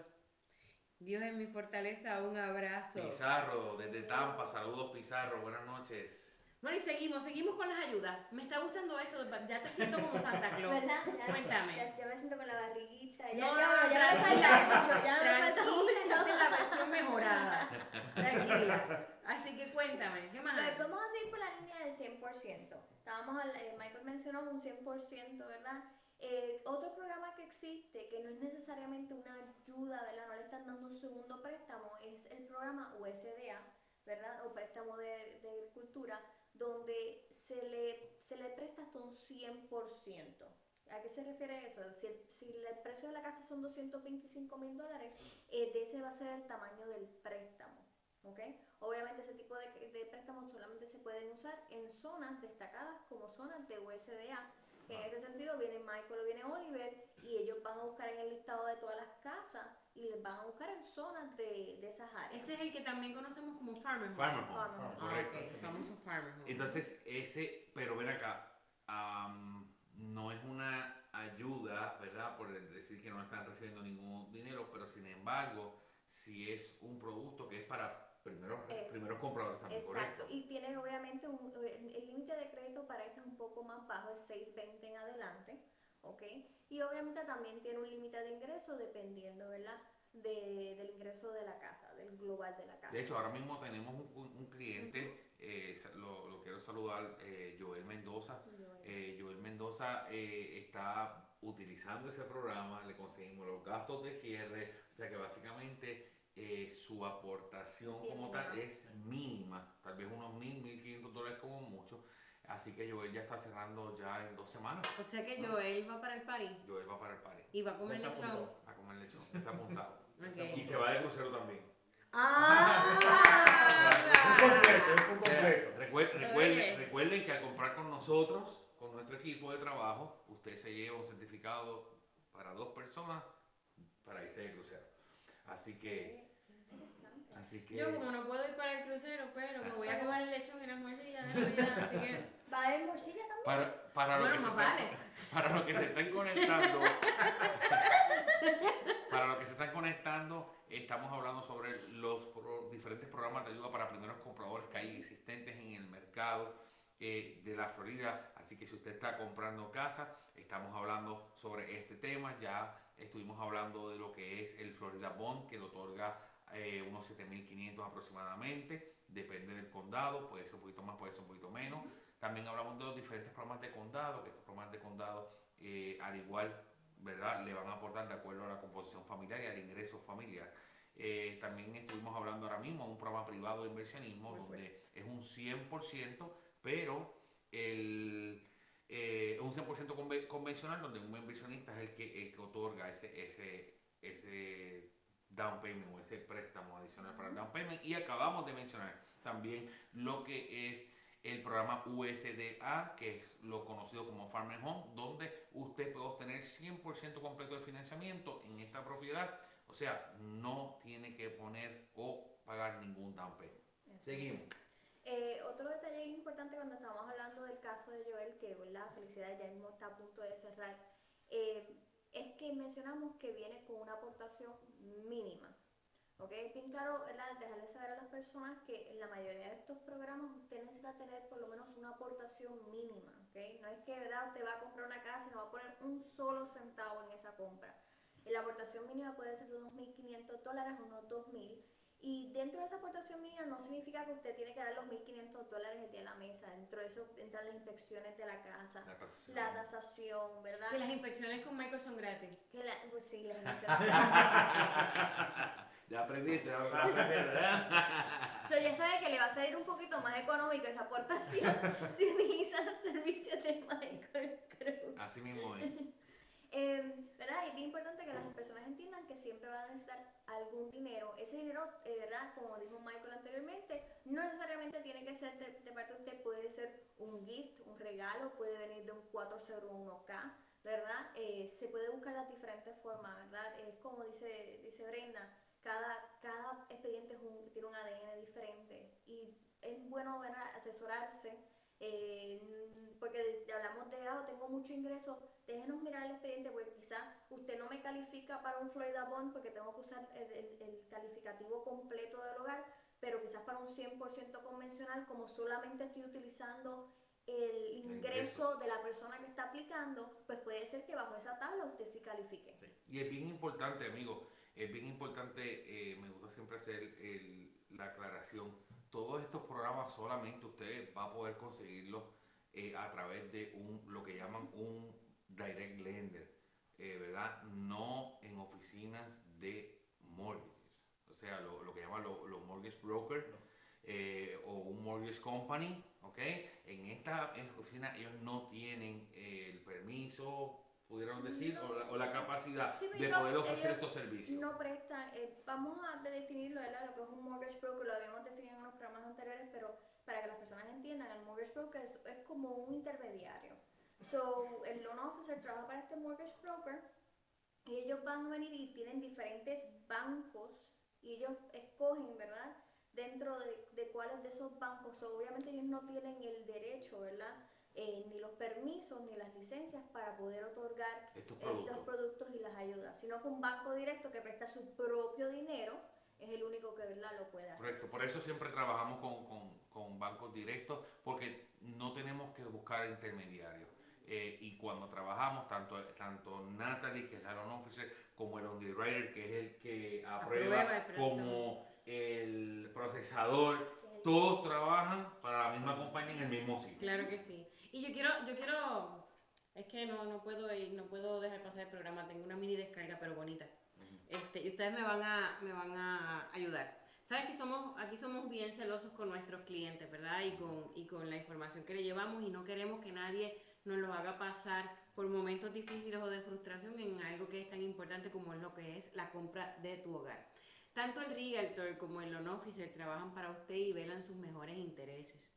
Dios es mi fortaleza, un abrazo. Pizarro, desde Tampa, saludos Pizarro, buenas noches. Bueno, y seguimos, seguimos con las ayudas. Me está gustando esto, ya te siento como Santa Claus. ¿Verdad? Ya- Cuéntame. Ya, ya me siento con la barriguita. Ya, No, ya, ya me falta. Ya me falta mucho. la versión mejorada. Tranquila. Así que cuéntame, ¿qué más hay? Pues vamos a seguir por la línea del 100%. Estábamos, al- eh, Michael mencionó un 100%, ¿verdad? Eh, otro programa que existe, que no es necesariamente una ayuda, ¿verdad? No le están dando un segundo préstamo, es el programa USDA, ¿verdad? O préstamo de, de agricultura, donde se le, se le presta hasta un 100%. ¿A qué se refiere eso? Si el, si el precio de la casa son 225 mil dólares, eh, de ese va a ser el tamaño del préstamo. ¿ok? Obviamente ese tipo de, de préstamos solamente se pueden usar en zonas destacadas como zonas de USDA. que En ese sentido viene Michael o viene Oliver y ellos van a buscar en el listado de todas las casas y les van a buscar en zonas de, de esas áreas. Ese es el que también conocemos como Farmer Home. Farmer Home, Farmer Home. Ah, correcto. ok, el famoso Farmer Home. Entonces, ese, pero ven acá, am, no es una ayuda, ¿verdad? Por el decir que no están recibiendo ningún dinero, pero sin embargo, si es un producto que es para primeros, Eh, primeros compradores también, Exacto, correcto. y tienes obviamente un- el el límite de crédito para este es un poco más bajo, el 620 en adelante, ¿ok? Y obviamente también tiene un límite de ingreso dependiendo, ¿verdad? De- del ingreso de la casa, del global de la casa. De hecho, ahora mismo tenemos un, cliente, eh, lo, lo quiero saludar, eh, Joel Mendoza. Eh, Joel Mendoza eh, está utilizando ese programa, le conseguimos los gastos de cierre, o sea que básicamente su aportación como tal es mínima, tal vez unos mil, mil quinientos dólares como mucho. Así que Joel ya está cerrando ya en dos semanas. O sea que Joel va para el París Joel va para el party y va a comer lechón. a comer lechón, está apuntado. Ok. y se va de crucero también. ¡Ah! Un completo, recuerden, recuerden que al comprar con nosotros, con nuestro equipo de trabajo, usted se lleva un certificado para dos personas para irse de crucero. Así que. Así que, Yo como no puedo ir para el crucero, pero me voy a comer el lechón y la morcilla de Navidad, así que ¿Va a haber morcilla también? Para, para, lo Bueno, que se más están- vale. para los que se estén conectando, para los que se están conectando, estamos hablando sobre los pro- diferentes programas de ayuda para primeros compradores que hay existentes en el mercado eh, de la Florida. Así que si usted está comprando casa, estamos hablando sobre este tema. Ya estuvimos hablando de lo que es el Florida Bond, que le otorga eh, unos 7.500 aproximadamente. Depende del condado, puede ser un poquito más, puede ser un poquito menos. También hablamos de los diferentes programas de condado, que estos programas de condado, eh, al igual, ¿verdad?, le van a aportar de acuerdo a la composición familiar y al ingreso familiar. Eh, también estuvimos hablando ahora mismo de un programa privado de inversionismo, Muy donde es un 100%, pero el, eh, un 100% conve- convencional, donde un inversionista es el que, el que otorga ese, ese, ese down payment o ese préstamo adicional para el down payment. Y acabamos de mencionar también lo que es el programa USDA, que es lo conocido como Farm and Home, donde usted puede obtener 100% completo de financiamiento en esta propiedad. O sea, no tiene que poner o pagar ningún down payment. Seguimos. Eh, otro detalle importante cuando estábamos hablando del caso de Joel, que la felicidad ya mismo está a punto de cerrar, eh, es que mencionamos que viene con una aportación mínima. ¿Ok? Bien claro, ¿verdad? Dejarle saber a las personas que en la mayoría de estos programas usted necesita tener por lo menos una aportación mínima. ¿Ok? No es que ¿verdad? usted va a comprar una casa y no va a poner un solo centavo en esa compra. La aportación mínima puede ser de unos 1.500 dólares o unos 2.000. Y dentro de esa aportación mínima no significa que usted tiene que dar los 1.500 dólares día de la mesa. Dentro de eso entran las inspecciones de la casa, La tasación. la tasación, ¿verdad? Que las inspecciones con Michael son gratis. Que la- pues sí, las inspecciones. ya aprendiste, ya aprendiste, ¿verdad? So, ya sabe que le va a salir un poquito más económico esa aportación si utiliza los servicios de Michael Cruz. Así mismo es. Eh, ¿verdad? Y es bien importante que las personas entiendan que siempre van a necesitar algún dinero. Ese dinero, eh, ¿verdad? Como dijo Michael anteriormente, no necesariamente tiene que ser de, de parte de usted, puede ser un gift, un regalo, puede venir de un 401k, ¿verdad? Eh, se puede buscar las diferentes formas, ¿verdad? Es como dice, dice Brenda, cada, cada expediente es un- tiene un ADN diferente y es bueno ¿verdad? asesorarse. Eh, porque hablamos de, ah, tengo mucho ingreso, déjenos mirar el expediente porque quizás usted no me califica para un Florida Bond porque tengo que usar el, el- el calificativo completo del hogar, pero quizás para un 100% convencional, como solamente estoy utilizando el ingreso ingreso. de la persona que está aplicando, pues puede ser que bajo esa tabla usted sí califique. Y es bien importante, amigo, es bien importante, eh, me gusta siempre hacer el- la aclaración. Todos estos programas solamente usted va a poder conseguirlos eh, a través de un lo que llaman un direct lender, eh, ¿verdad? No en oficinas de mortgages, o sea, lo, lo que llaman lo- los mortgage brokers eh, o un mortgage company, ¿ok? En esta oficina ellos no tienen el permiso, pudieron decir, o, la, o la capacidad Sí, de poder ofrecer estos servicios. No presta, eh, vamos a de- definirlo, ¿verdad? Lo que es un mortgage broker, lo habíamos definido en unos programas anteriores, pero para que las personas entiendan, el mortgage broker es, es como un intermediario. So, el loan officer trabaja para este mortgage broker y ellos van a venir y tienen diferentes bancos y ellos escogen, ¿verdad? Dentro de, de cuáles de esos bancos, So, obviamente ellos no tienen el derecho, ¿verdad? Eh, ni los permisos ni las licencias para poder otorgar Estos estos productos. productos y las ayudas, sino que un banco directo que presta su propio dinero es el único que ¿verdad? lo puede hacer. Correcto, por eso siempre trabajamos con, con- con bancos directos, porque no tenemos que buscar intermediarios. Eh, y cuando trabajamos, tanto, tanto Natalie, que es la loan officer, como el underwriter, que es el que aprueba, Aprueba el préstamo. como el procesador, todos trabajan para la misma compañía en el mismo sitio. Claro que sí. Y yo quiero, yo quiero, es que no, no puedo ir, no puedo dejar pasar el programa, tengo una mini descarga pero bonita. Este, y ustedes me van a, me van a ayudar. Sabes que somos, aquí somos bien celosos con nuestros clientes, ¿verdad? Y con, y con la información que le llevamos y no queremos que nadie nos lo haga pasar por momentos difíciles o de frustración en algo que es tan importante como es lo que es la compra de tu hogar. Tanto el realtor como el loan officer trabajan para usted y velan sus mejores intereses.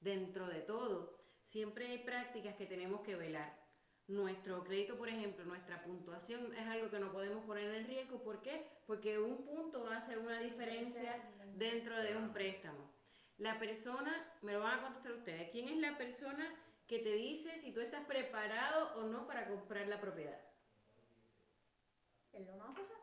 Dentro de todo, siempre hay prácticas que tenemos que velar. Nuestro crédito, por ejemplo, nuestra puntuación es algo que no podemos poner en riesgo. ¿Por qué? Porque un punto va a hacer una diferencia dentro de un préstamo. La persona, me lo van a contestar ustedes, ¿quién es la persona que te dice si tú estás preparado o no para comprar la propiedad? ¿El loan officer?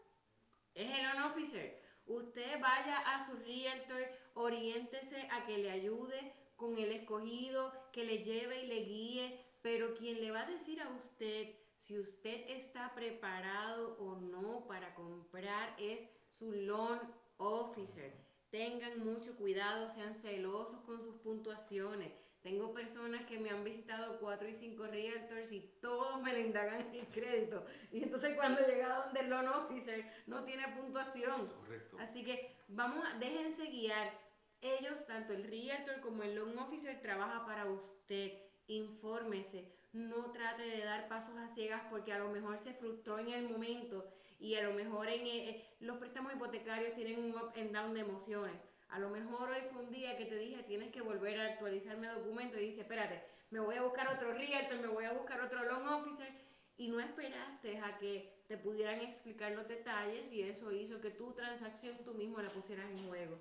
Es el loan officer. Usted vaya a su realtor, oriéntese a que le ayude con el escogido, que le lleve y le guíe, pero quien le va a decir a usted si usted está preparado o no para comprar es su loan officer. Tengan mucho cuidado, sean celosos con sus puntuaciones. Tengo personas que me han visitado cuatro y cinco realtors y todos me le indagan el crédito. Y entonces cuando llega donde el loan officer no tiene puntuación. Correcto. Así que vamos a, déjense guiar. Ellos, tanto el realtor como el loan officer, trabaja para usted. Infórmese. No trate de dar pasos a ciegas porque a lo mejor se frustró en el momento y a lo mejor en eh, los préstamos hipotecarios tienen un up and down de emociones. A lo mejor hoy fue un día que te dije tienes que volver a actualizarme el documento y dice, espérate, me voy a buscar otro realtor, me voy a buscar otro loan officer y no esperaste a que te pudieran explicar los detalles y eso hizo que tu transacción tú mismo la pusieras en juego.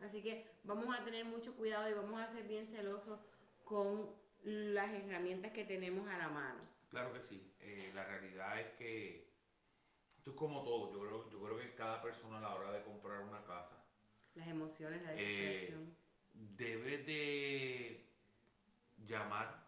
Así que vamos a tener mucho cuidado y vamos a ser bien celosos con las herramientas que tenemos a la mano. Claro que sí. Eh, la realidad es que es como todo. Yo creo, yo creo que cada persona a la hora de comprar una casa Las emociones, la Eh, desesperación. debe de llamar,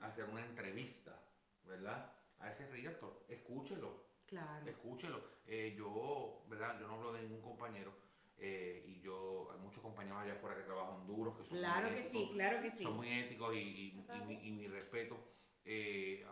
hacer una entrevista, ¿verdad? A ese realtor. Escúchelo. claro. Escúchelo. Eh, yo, ¿verdad? Yo no hablo de ningún compañero. Eh, y yo, hay muchos compañeros allá afuera que trabajan duros, que son Claro muy que sí, éticos, claro que sí. son muy éticos y, y- y mi, y mi respeto. Eh,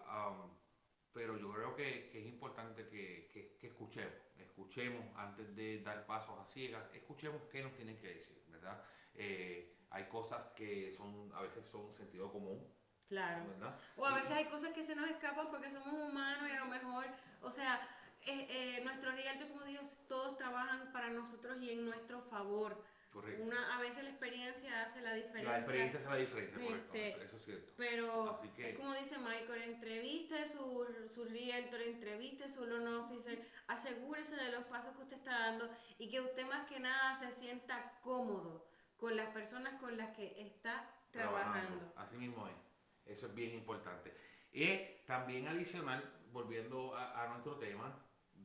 pero yo creo que, que es importante que, que- que escuchemos, escuchemos antes de dar pasos a ciegas, escuchemos qué nos tienen que decir, ¿verdad? Eh, hay cosas que son, a veces son sentido común, Claro. ¿verdad? O a veces hay cosas que se nos escapan porque somos humanos y a lo mejor, o sea, eh, eh, nuestros realtors, como digo, todos trabajan para nosotros y en nuestro favor. Correcto. Una, a veces la experiencia hace la diferencia. La experiencia hace la diferencia, correcto, Este, eso, eso es cierto. Pero Así que- es como dice Michael, entreviste su, su realtor, entreviste su loan officer, asegúrese de los pasos que usted está dando y que usted más que nada se sienta cómodo con las personas con las que está trabajando. Así mismo es. Eso es bien importante. Y también adicional, volviendo a, a nuestro tema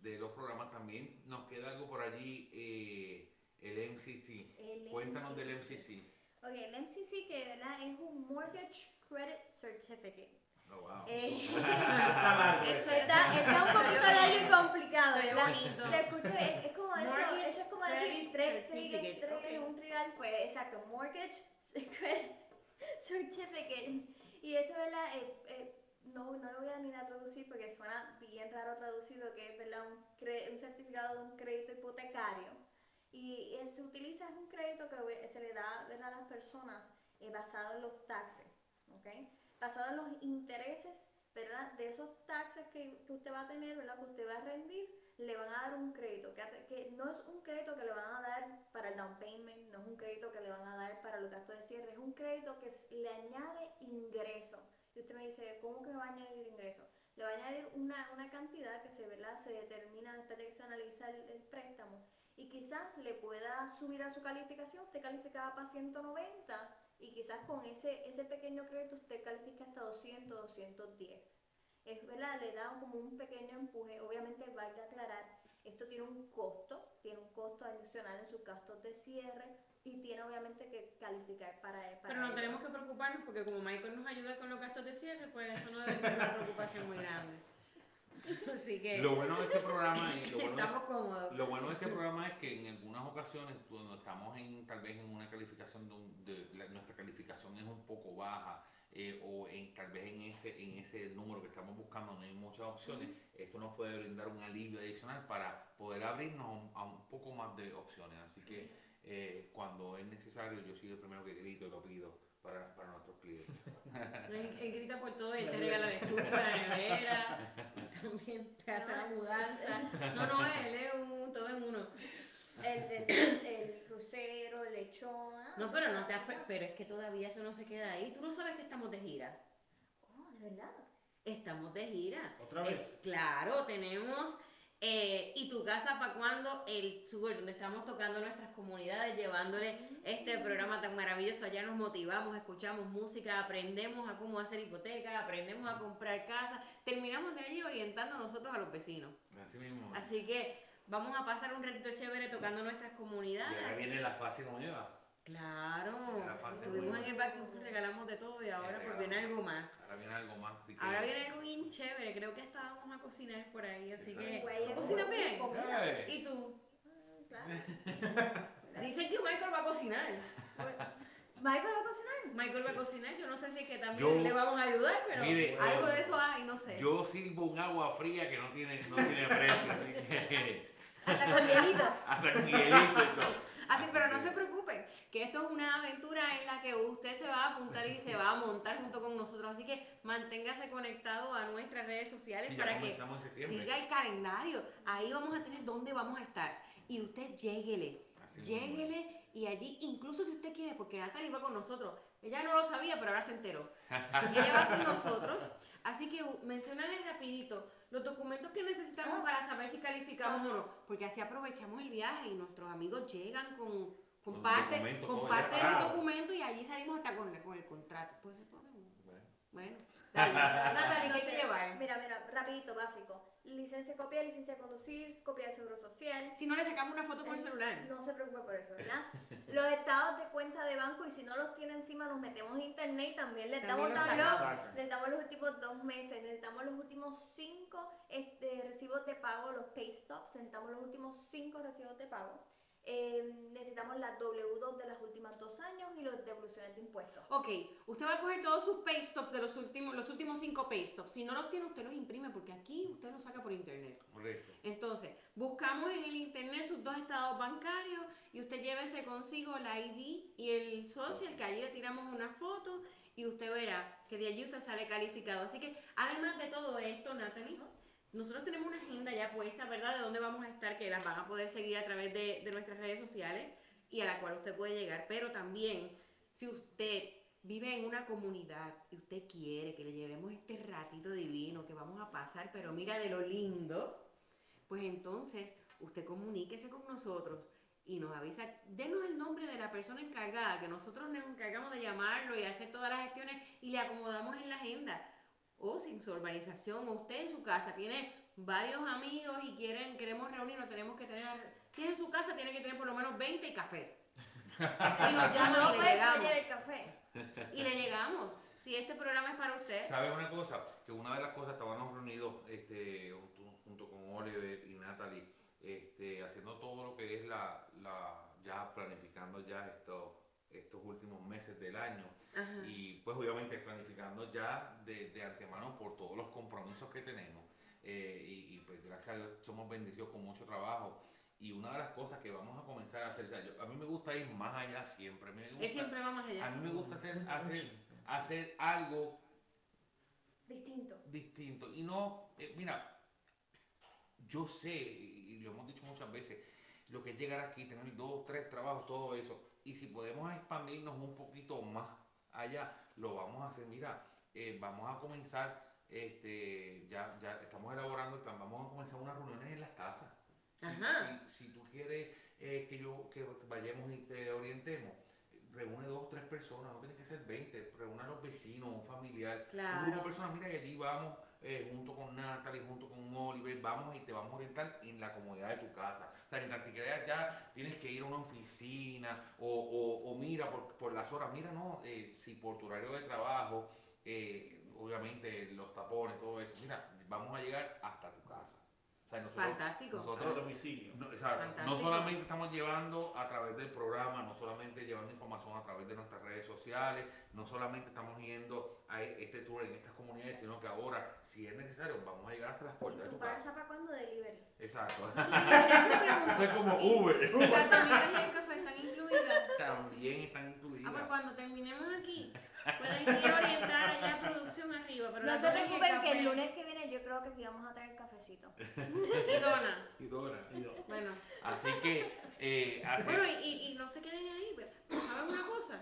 de los programas, también nos queda algo por allí, eh, el MCC. El Cuéntanos del MCC. MCC. Ok, el MCC que ¿verdad? es un Mortgage Credit Certificate. Oh, wow. Eh, Está largo. Eso ese. está, está un poquito largo y complicado, ¿verdad? bonito. Se escucha, es, es como eso, Mortgage eso es como decir tres, tres, tres, un trigal, pues exacto, Mortgage Credit Certificate. Y eso, ¿verdad? Eh, eh, no, no lo voy a ni a traducir porque suena bien raro traducido, que es ¿verdad? Un, certificado de un crédito hipotecario. Y se utiliza, es un crédito que se le da ¿verdad? a las personas eh, basado en los taxes, ¿ok? Basado en los intereses, ¿verdad? De esos taxes que, que usted va a tener, ¿verdad? Que usted va a rendir, le van a dar un crédito, que, que no es un crédito que le van a dar para el down payment, no es un crédito que le van a dar para los gastos de cierre, es un crédito que le añade ingreso. Y usted me dice, ¿cómo que va a añadir ingreso? Le va a añadir una, una cantidad que se, se determina después de que se analiza el, el préstamo. Y quizás le pueda subir a su calificación, usted calificaba para 190 y quizás con ese, ese pequeño crédito usted califica hasta 200, 210. Es verdad, le da como un pequeño empuje, obviamente valga aclarar, esto tiene un costo, tiene un costo adicional en sus gastos de cierre y tiene obviamente que calificar para, para Pero no ello. tenemos que preocuparnos porque como Michael nos ayuda con los gastos de cierre, pues eso no debe ser una preocupación muy grande. Así que Lo bueno de este programa es, lo bueno de- estamos cómodos. Lo bueno de este programa es que en algunas ocasiones, cuando estamos en tal vez en una calificación de, un- de- la- nuestra calificación es un poco baja eh, o en tal vez en ese en ese número que estamos buscando no hay muchas opciones, esto nos puede brindar un alivio adicional para poder abrirnos a un, a un poco más de opciones. Así que eh, cuando es necesario, yo soy el primero que grito y lo pido para, para nuestros clientes. Él, él grita por todo y él te regala la estufa, la nevera, también te hace la mudanza. No, no, él es un todo en uno. El, el, el crucero, el lechón. ah, No, pero no te has, pero es que todavía eso no se queda ahí. Tú no sabes que estamos de gira. Oh, de verdad. Estamos de gira. ¿Otra Eh, vez? claro, tenemos Eh, y tu casa para cuando el tour, donde estamos tocando nuestras comunidades, llevándole este programa tan maravilloso. Allá nos motivamos, escuchamos música, aprendemos a cómo hacer hipoteca, aprendemos a comprar casa. Terminamos de allí orientando a nosotros a los vecinos. Así mismo. Así que vamos a pasar un ratito chévere tocando nuestras y comunidades. ahora así viene que- la fase nueva. Claro, La fase estuvimos en el Back to School, regalamos de todo y ahora pues viene algo más. Ahora viene algo más. Así que, Ahora viene algo bien chévere, creo que hasta vamos a cocinar por ahí, así que... Exacto. ¿Cocina bien? ¡Eh! ¿Y tú? Claro. Dicen que Michael va a cocinar. ¿Michael va a cocinar? Michael va a cocinar, yo no sé si es que también Yo- le vamos a ayudar, pero Mire, algo eh, de eso hay, no sé. Yo sirvo un agua fría que no tiene, no tiene precio, así que Hasta con hielito. hasta con hielito y todo. Así, pero no se preocupen, que esto es una aventura en la que usted se va a apuntar y se va a montar junto con nosotros. Así que manténgase conectado a nuestras redes sociales Sí, para que siga el calendario. Ahí vamos a tener dónde vamos a estar. Y usted lléguele, Así lléguele y allí, incluso si usted quiere, porque Natalie va con nosotros. Ella no lo sabía, pero ahora se enteró. Ella va con nosotros. Así que mencionale rapidito los documentos que necesitamos para saber si calificamos o no. Porque así aprovechamos el viaje y nuestros amigos llegan con, con Con parte, documentos, con todo parte ya de ese parado. documento y allí salimos hasta con, con el contrato. Pues se puede. Bueno. Bueno, dale, Natalie, ¿qué hay que llevar? Mira, mira, rapidito, básico. Licencia, copia de licencia de conducir, copia de seguro social. Si no le sacamos una foto por el celular. No se preocupe por eso, ¿verdad? Los estados de cuenta de banco y si no los tiene encima nos metemos en internet y también les damos los sacamos. Necesitamos los últimos dos meses, necesitamos los últimos cinco este, recibos de pago, los pay stops, necesitamos los últimos cinco recibos de pago. Eh, necesitamos las W2 de los últimos dos años y las devoluciones de impuestos. Ok, usted va a coger todos sus pay stops de los últimos, los últimos cinco pay stops. Si no los tiene, usted los imprime porque aquí usted los saca por internet. Correcto. Entonces, buscamos en el internet sus dos estados bancarios y usted llévese consigo la ID y el social, que allí le tiramos una foto y usted verá que de allí usted sale calificado. Así que, además de todo esto, Natalie, nosotros tenemos una agenda ya puesta, ¿verdad? De dónde vamos a estar, que las van a poder seguir a través de, de nuestras redes sociales y a la cual usted puede llegar. Pero también, si usted vive en una comunidad y usted quiere que le llevemos este ratito divino que vamos a pasar, pero mira de lo lindo, pues entonces usted comuníquese con nosotros y nos avisa, denos el nombre de la persona encargada, que nosotros nos encargamos de llamarlo y hacer todas las gestiones y le acomodamos en la agenda. O si en su urbanización o usted en su casa tiene varios amigos y quieren, queremos reunirnos, tenemos que tener, si es en su casa tiene que tener por lo menos 20 y café. Y nos llaman no y le llegamos. el café. Y le llegamos. Si este programa es para usted, ¿Sabes una cosa? Que una de las cosas, estábamos reunidos este, junto, junto con Oliver y Natalie, este, haciendo todo lo que es la, la ya planificando ya estos, estos últimos meses del año. Ajá. Y pues obviamente planificando ya de, de antemano por todos los compromisos que tenemos. Eh, y, y, pues gracias a Dios somos bendecidos con mucho trabajo. Y una de las cosas que vamos a comenzar a hacer, o sea, yo- a mí me gusta ir más allá siempre. Me gusta, siempre va más allá. a mí me gusta hacer, hacer, hacer algo Distinto. distinto. Y no, eh, mira, yo sé, y lo hemos dicho muchas veces, lo que es llegar aquí, tener dos, tres trabajos, todo eso. Y si podemos expandirnos un poquito más allá, lo vamos a hacer. Mira, eh, vamos a comenzar, este, ya, ya estamos elaborando el plan, vamos a comenzar unas reuniones en las casas. Si, Ajá. si- si tú quieres eh, que yo que vayamos y te orientemos, reúne dos, tres personas, no tiene que ser 20, reúne a los vecinos, un familiar, un grupo Claro. de personas, mira, y allí vamos eh, junto con Natalie, junto con Oliver, vamos y te vamos a orientar en la comodidad de tu casa. O sea, ni tan siquiera ya tienes que ir a una oficina o, o- mira por, por las horas, mira, no, eh, si por tu horario de trabajo, eh, obviamente los tapones, todo eso, mira, vamos a llegar hasta tu casa. O sea, nosotros, Fantástico. Otro nosotros domicilio. no, exacto. No Fantástico. solamente estamos llevando a través del programa, no solamente llevando información a través de nuestras redes sociales, no solamente estamos yendo a e- este tour en estas comunidades, sino que ahora, si es necesario, vamos a llegar hasta las ¿Y puertas de tu padre casa. para cuándo delivery? Exacto. Yo te pregunto, Eso es como ¿y- Uber. ¿Y las comidas y el café están incluidas? También están Ah, pues incluidas. cuando terminemos aquí, pueden ir a orientar allá a producción arriba. Pero No se preocupen que el lunes que viene yo creo que aquí vamos a traer cafecito. Y dona. Y Dora. Y Bueno, Así que, eh, así- bueno y, y- y no se queden ahí. pues, ¿Saben una cosa?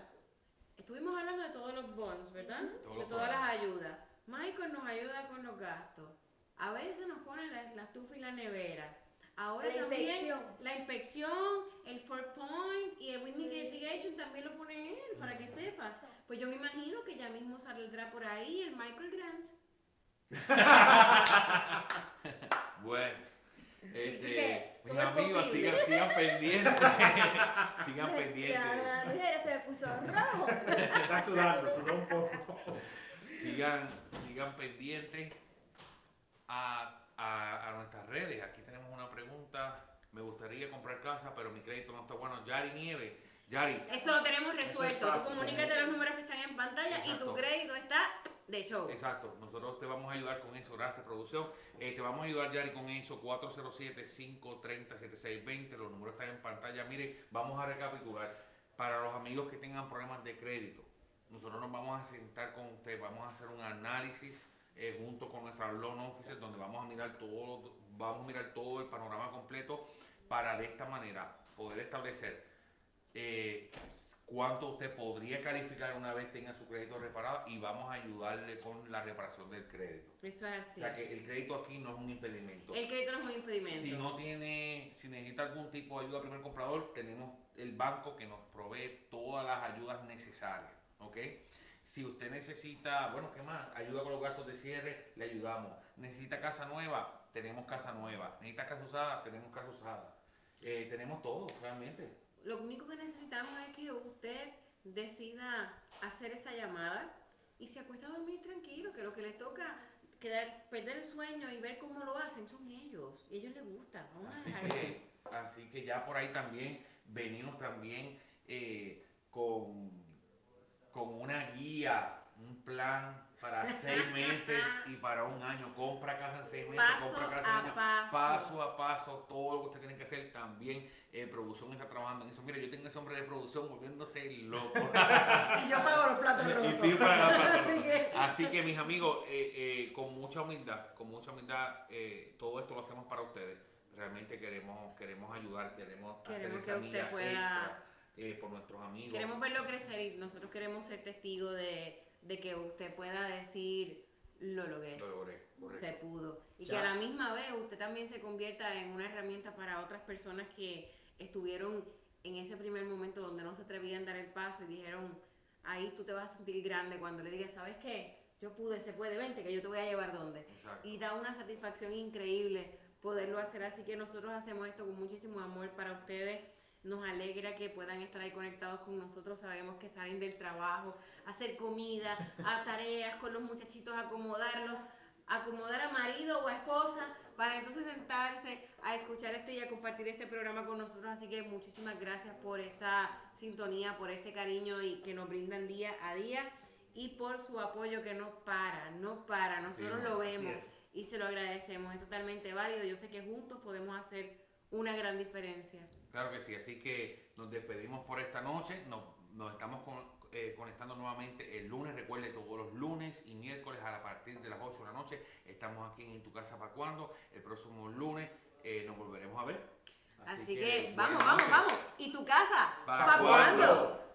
Estuvimos hablando de todos los bonds, ¿verdad? Todos de todas las ayudas. Michael nos ayuda con los gastos. A veces nos ponen la, la estufa y la nevera. Ahora La también inspección. la inspección, el four point y el wind mitigation también lo pone él, para que sepas. Pues yo me imagino que ya mismo saldrá por ahí el Michael Grant. Bueno, este, mis amigos, posible. sigan, sigan pendientes. sigan pendientes. La mujer se me puso rojo. Está sudando, sudó un poco. Sigan, sigan pendientes a, a- a nuestras redes. Aquí tenemos una pregunta. Me gustaría comprar casa, pero mi crédito no está bueno. Yari Nieve. Yari, Eso lo tenemos es resuelto. fácil, Tú comunícate ¿no? los números que están en pantalla y tu crédito está de show. Exacto, nosotros te vamos a ayudar con eso, gracias producción. Eh, te vamos a ayudar, Yari, con eso, 407-530-7620, los números están en pantalla. Mire, vamos a recapitular. Para los amigos que tengan problemas de crédito, nosotros nos vamos a sentar con usted, vamos a hacer un análisis eh, junto con nuestra loan officer, donde vamos a mirar todo, vamos a mirar todo el panorama completo para de esta manera poder establecer eh, cuánto usted podría calificar una vez tenga su crédito reparado y vamos a ayudarle con la reparación del crédito. Eso es O así. sea que el crédito aquí no es un impedimento. El crédito no es un impedimento. Si no tiene, si necesita algún tipo de ayuda al primer comprador, tenemos el banco que nos provee todas las ayudas necesarias, ¿ok? Si usted necesita, bueno, ¿qué más? Ayuda con los gastos de cierre, le ayudamos. Necesita casa nueva, tenemos casa nueva. Necesita casa usada, tenemos casa usada. Eh, tenemos todo, realmente. Lo único que necesitamos es que usted decida hacer esa llamada y se acuesta a dormir tranquilo, que lo que le toca quedar, perder el sueño y ver cómo lo hacen son ellos. Y a ellos les gusta. Vamos Así que, así que ya por ahí también venimos también eh, con, con una guía, un plan para seis meses y para un año. Compra casa en seis meses, Paso compra casa en un año. paso. Paso a paso, todo lo que usted tiene que hacer. También eh, producción está trabajando en eso. Mire, yo tengo ese hombre de producción volviéndose loco. Y yo pago los platos Y rotos. platos Así rotos. que- Así que mis amigos, eh, eh, con mucha humildad, con mucha humildad, eh, todo esto lo hacemos para ustedes. Realmente queremos, queremos ayudar, queremos, Queremos hacer que esa usted pueda- extra eh, por nuestros amigos. Queremos verlo crecer y nosotros queremos ser testigos de, de que usted pueda decir, lo logré. Lo logré, correcto. se pudo. Y Ya. que a la misma vez usted también se convierta en una herramienta para otras personas que estuvieron en ese primer momento donde no se atrevían a dar el paso y dijeron, ahí tú te vas a sentir grande cuando le digas, ¿sabes qué? Yo pude, se puede, vente, que yo te voy a llevar donde. Exacto. Y da una satisfacción increíble poderlo hacer. Así que nosotros hacemos esto con muchísimo amor para ustedes. Nos alegra que puedan estar ahí conectados con nosotros. Sabemos que salen del trabajo, a hacer comida, a tareas con los muchachitos, acomodarlos, acomodar a marido o a esposa para entonces sentarse a escuchar este y a compartir este programa con nosotros. Así que muchísimas gracias por esta sintonía, por este cariño y que nos brindan día a día y por su apoyo que no para, no para. Nosotros Sí, lo vemos y se lo agradecemos. Es totalmente válido. Yo sé que juntos podemos hacer una gran diferencia. Claro que sí, así que nos despedimos por esta noche, nos, nos estamos con- eh, conectando nuevamente el lunes, recuerde todos los lunes y miércoles a partir de las 8 de la noche, estamos aquí en Tu Casa para cuando, el próximo lunes eh, nos volveremos a ver. Así, que, vamos, vamos, vamos. ¿Y tu casa? ¿Pa' ¿Pa' cuándo?